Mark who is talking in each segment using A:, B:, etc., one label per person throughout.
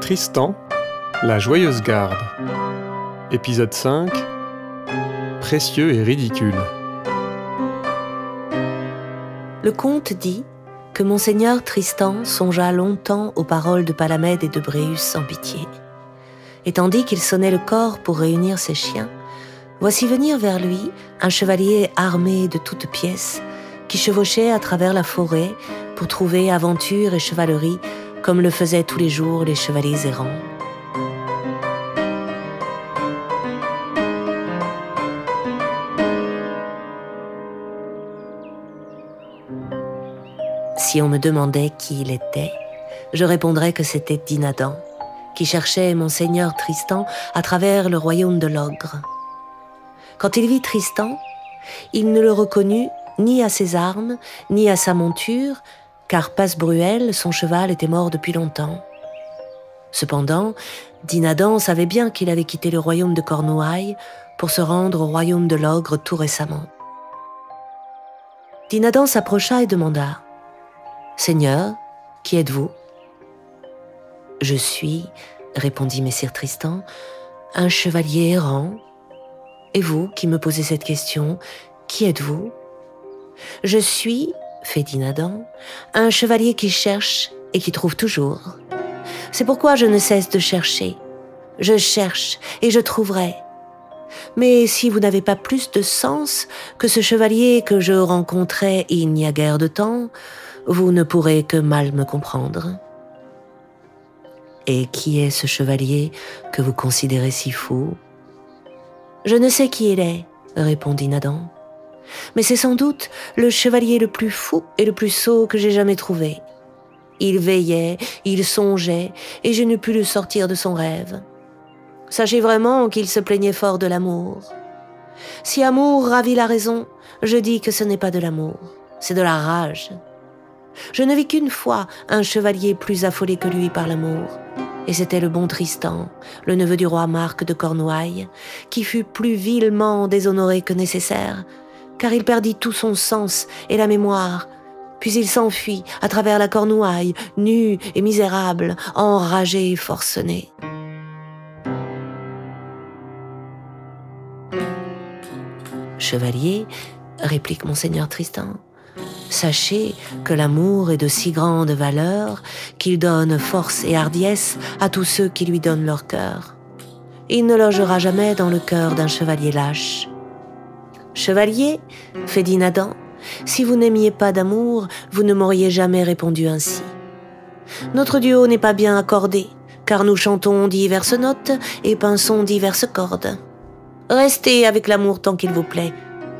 A: Tristan, la joyeuse garde. Épisode 5 Précieux et ridicule.
B: Le conte dit que monseigneur Tristan songea longtemps aux paroles de Palamède et de Bréus sans pitié. Et tandis qu'il sonnait le corps pour réunir ses chiens, voici venir vers lui un chevalier armé de toutes pièces qui chevauchait à travers la forêt pour trouver aventure et chevalerie comme le faisaient tous les jours les chevaliers errants. Si on me demandait qui il était, je répondrais que c'était Dinadan, qui cherchait monseigneur Tristan à travers le royaume de l'ogre. Quand il vit Tristan, il ne le reconnut ni à ses armes, ni à sa monture, car Passebruel, son cheval, était mort depuis longtemps. Cependant, Dinadan savait bien qu'il avait quitté le royaume de Cornouailles pour se rendre au royaume de l'ogre tout récemment. Dinadan s'approcha et demanda Seigneur, qui êtes-vous Je suis, répondit Messire Tristan, un chevalier errant. Et vous qui me posez cette question, qui êtes-vous Je suis, fait Dinadan, un chevalier qui cherche et qui trouve toujours. C'est pourquoi je ne cesse de chercher. Je cherche et je trouverai. Mais si vous n'avez pas plus de sens que ce chevalier que je rencontrais il n'y a guère de temps, vous ne pourrez que mal me comprendre. Et qui est ce chevalier que vous considérez si fou? Je ne sais qui il est, répondit Nadan mais c'est sans doute le chevalier le plus fou et le plus sot que j'ai jamais trouvé. Il veillait, il songeait, et je ne pus le sortir de son rêve. Sachez vraiment qu'il se plaignait fort de l'amour. Si amour ravit la raison, je dis que ce n'est pas de l'amour, c'est de la rage. Je ne vis qu'une fois un chevalier plus affolé que lui par l'amour, et c'était le bon Tristan, le neveu du roi Marc de Cornouailles, qui fut plus vilement déshonoré que nécessaire, car il perdit tout son sens et la mémoire. Puis il s'enfuit à travers la cornouaille, nu et misérable, enragé et forcené. Chevalier, réplique monseigneur Tristan, sachez que l'amour est de si grande valeur qu'il donne force et hardiesse à tous ceux qui lui donnent leur cœur. Il ne logera jamais dans le cœur d'un chevalier lâche. Chevalier, fait Dinadan, si vous n'aimiez pas d'amour, vous ne m'auriez jamais répondu ainsi. Notre duo n'est pas bien accordé, car nous chantons diverses notes et pinçons diverses cordes. Restez avec l'amour tant qu'il vous plaît.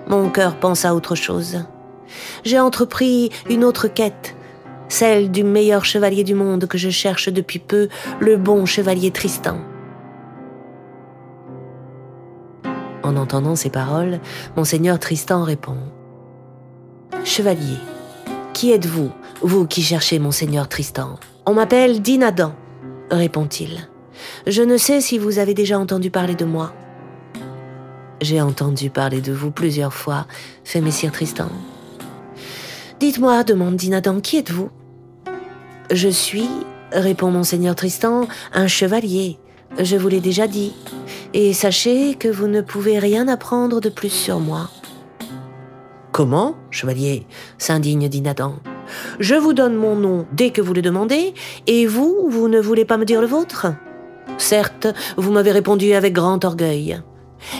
B: Mon cœur pense à autre chose. J'ai entrepris une autre quête, celle du meilleur chevalier du monde que je cherche depuis peu, le bon chevalier Tristan. En entendant ces paroles, monseigneur Tristan répond Chevalier, qui êtes-vous, vous qui cherchez monseigneur Tristan? On m'appelle Dinadan, répond-il. Je ne sais si vous avez déjà entendu parler de moi. J'ai entendu parler de vous plusieurs fois, fait messire Tristan. Dites-moi, demande Dinadan, qui êtes-vous? Je suis, répond monseigneur Tristan, un chevalier. Je vous l'ai déjà dit et sachez que vous ne pouvez rien apprendre de plus sur moi. Comment, chevalier s'indigne Dinadan. Je vous donne mon nom dès que vous le demandez, et vous, vous ne voulez pas me dire le vôtre? Certes, vous m'avez répondu avec grand orgueil.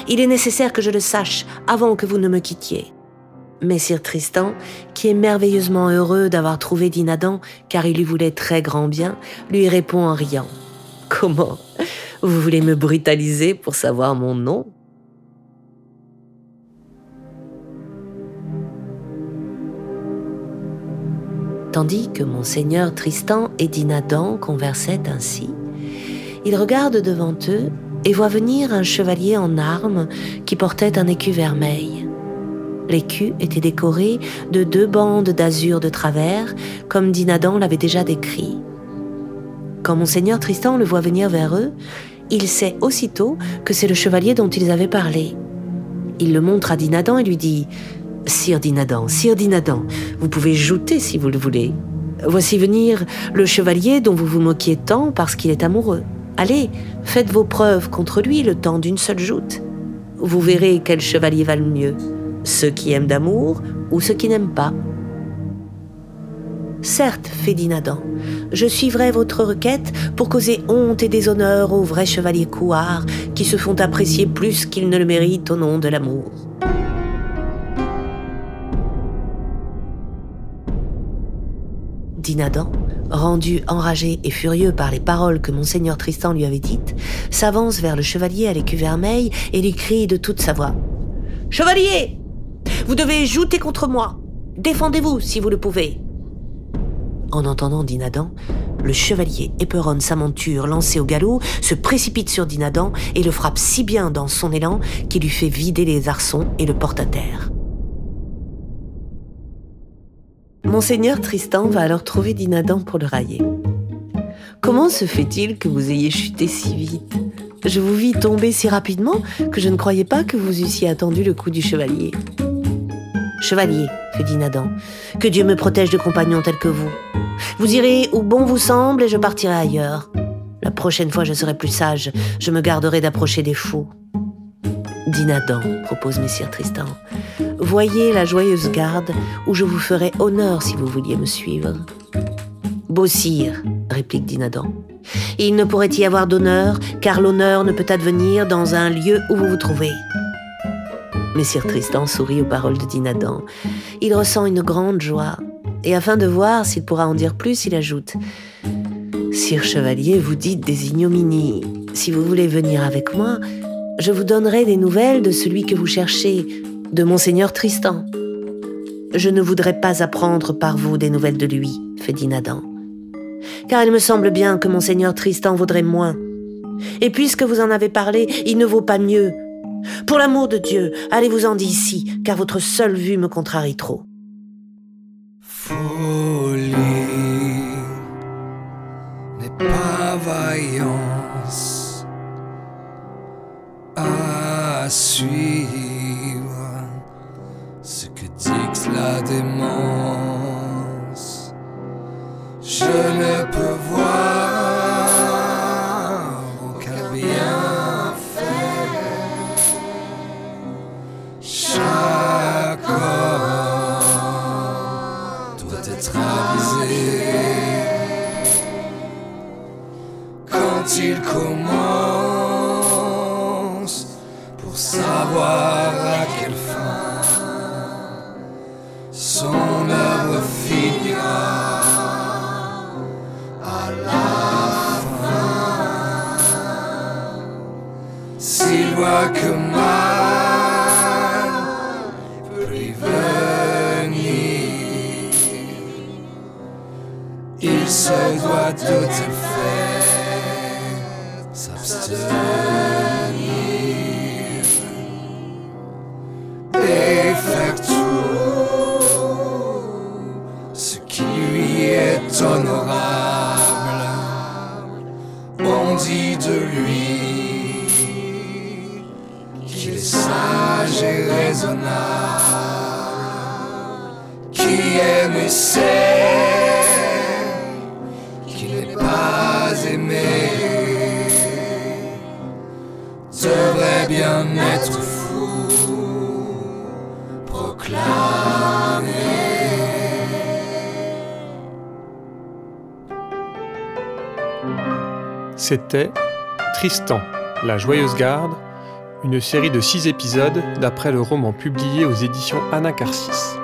B: Il est nécessaire que je le sache avant que vous ne me quittiez. Messire Tristan, qui est merveilleusement heureux d'avoir trouvé Dinadan, car il lui voulait très grand bien, lui répond en riant. Comment vous voulez me brutaliser pour savoir mon nom? Tandis que monseigneur Tristan et Dinadan conversaient ainsi, ils regardent devant eux et voient venir un chevalier en armes qui portait un écu vermeil. L'écu était décoré de deux bandes d'azur de travers, comme Dinadan l'avait déjà décrit. Quand monseigneur Tristan le voit venir vers eux, il sait aussitôt que c'est le chevalier dont ils avaient parlé. Il le montre à Dinadan et lui dit Sire Dinadan, Sire Dinadan, vous pouvez jouter si vous le voulez. Voici venir le chevalier dont vous vous moquiez tant parce qu'il est amoureux. Allez, faites vos preuves contre lui le temps d'une seule joute. Vous verrez quel chevalier va le mieux, ceux qui aiment d'amour ou ceux qui n'aiment pas. Certes, fait Dinadan, je suivrai votre requête pour causer honte et déshonneur aux vrais chevaliers couards qui se font apprécier plus qu'ils ne le méritent au nom de l'amour. Dinadan, rendu enragé et furieux par les paroles que monseigneur Tristan lui avait dites, s'avance vers le chevalier à l'écu vermeil et lui crie de toute sa voix. Chevalier Vous devez jouter contre moi Défendez-vous si vous le pouvez en entendant Dinadan, le chevalier éperonne sa monture lancée au galop, se précipite sur Dinadan et le frappe si bien dans son élan qu'il lui fait vider les arçons et le porte à terre. Monseigneur Tristan va alors trouver Dinadan pour le railler. Comment se fait-il que vous ayez chuté si vite? Je vous vis tomber si rapidement que je ne croyais pas que vous eussiez attendu le coup du chevalier. Chevalier, fait Dinadan, que Dieu me protège de compagnons tels que vous. Vous irez où bon vous semble et je partirai ailleurs. La prochaine fois, je serai plus sage. Je me garderai d'approcher des fous. Dinadan, propose Messire Tristan. Voyez la joyeuse garde où je vous ferai honneur si vous vouliez me suivre. Beau sire, réplique Dinadan. Il ne pourrait y avoir d'honneur, car l'honneur ne peut advenir dans un lieu où vous vous trouvez. Messire Tristan sourit aux paroles de Dinadan. Il ressent une grande joie et afin de voir s'il pourra en dire plus, il ajoute Sire Chevalier, vous dites des ignominies. Si vous voulez venir avec moi, je vous donnerai des nouvelles de celui que vous cherchez, de Monseigneur Tristan. Je ne voudrais pas apprendre par vous des nouvelles de lui, fait Dinadan. Car il me semble bien que Monseigneur Tristan vaudrait moins. Et puisque vous en avez parlé, il ne vaut pas mieux. Pour l'amour de Dieu, allez-vous-en d'ici, car votre seule vue me contrarie trop.
C: Folie n'est pas vaillance à suivre ce que dicte la démence. De tel fait s'abstenir et faire tout ce qui lui est honorable. On dit de lui qu'il est sage et raisonnable, qui aime et sait
A: C'était Tristan, la Joyeuse Garde, une série de six épisodes d'après le roman publié aux éditions Anacarsis.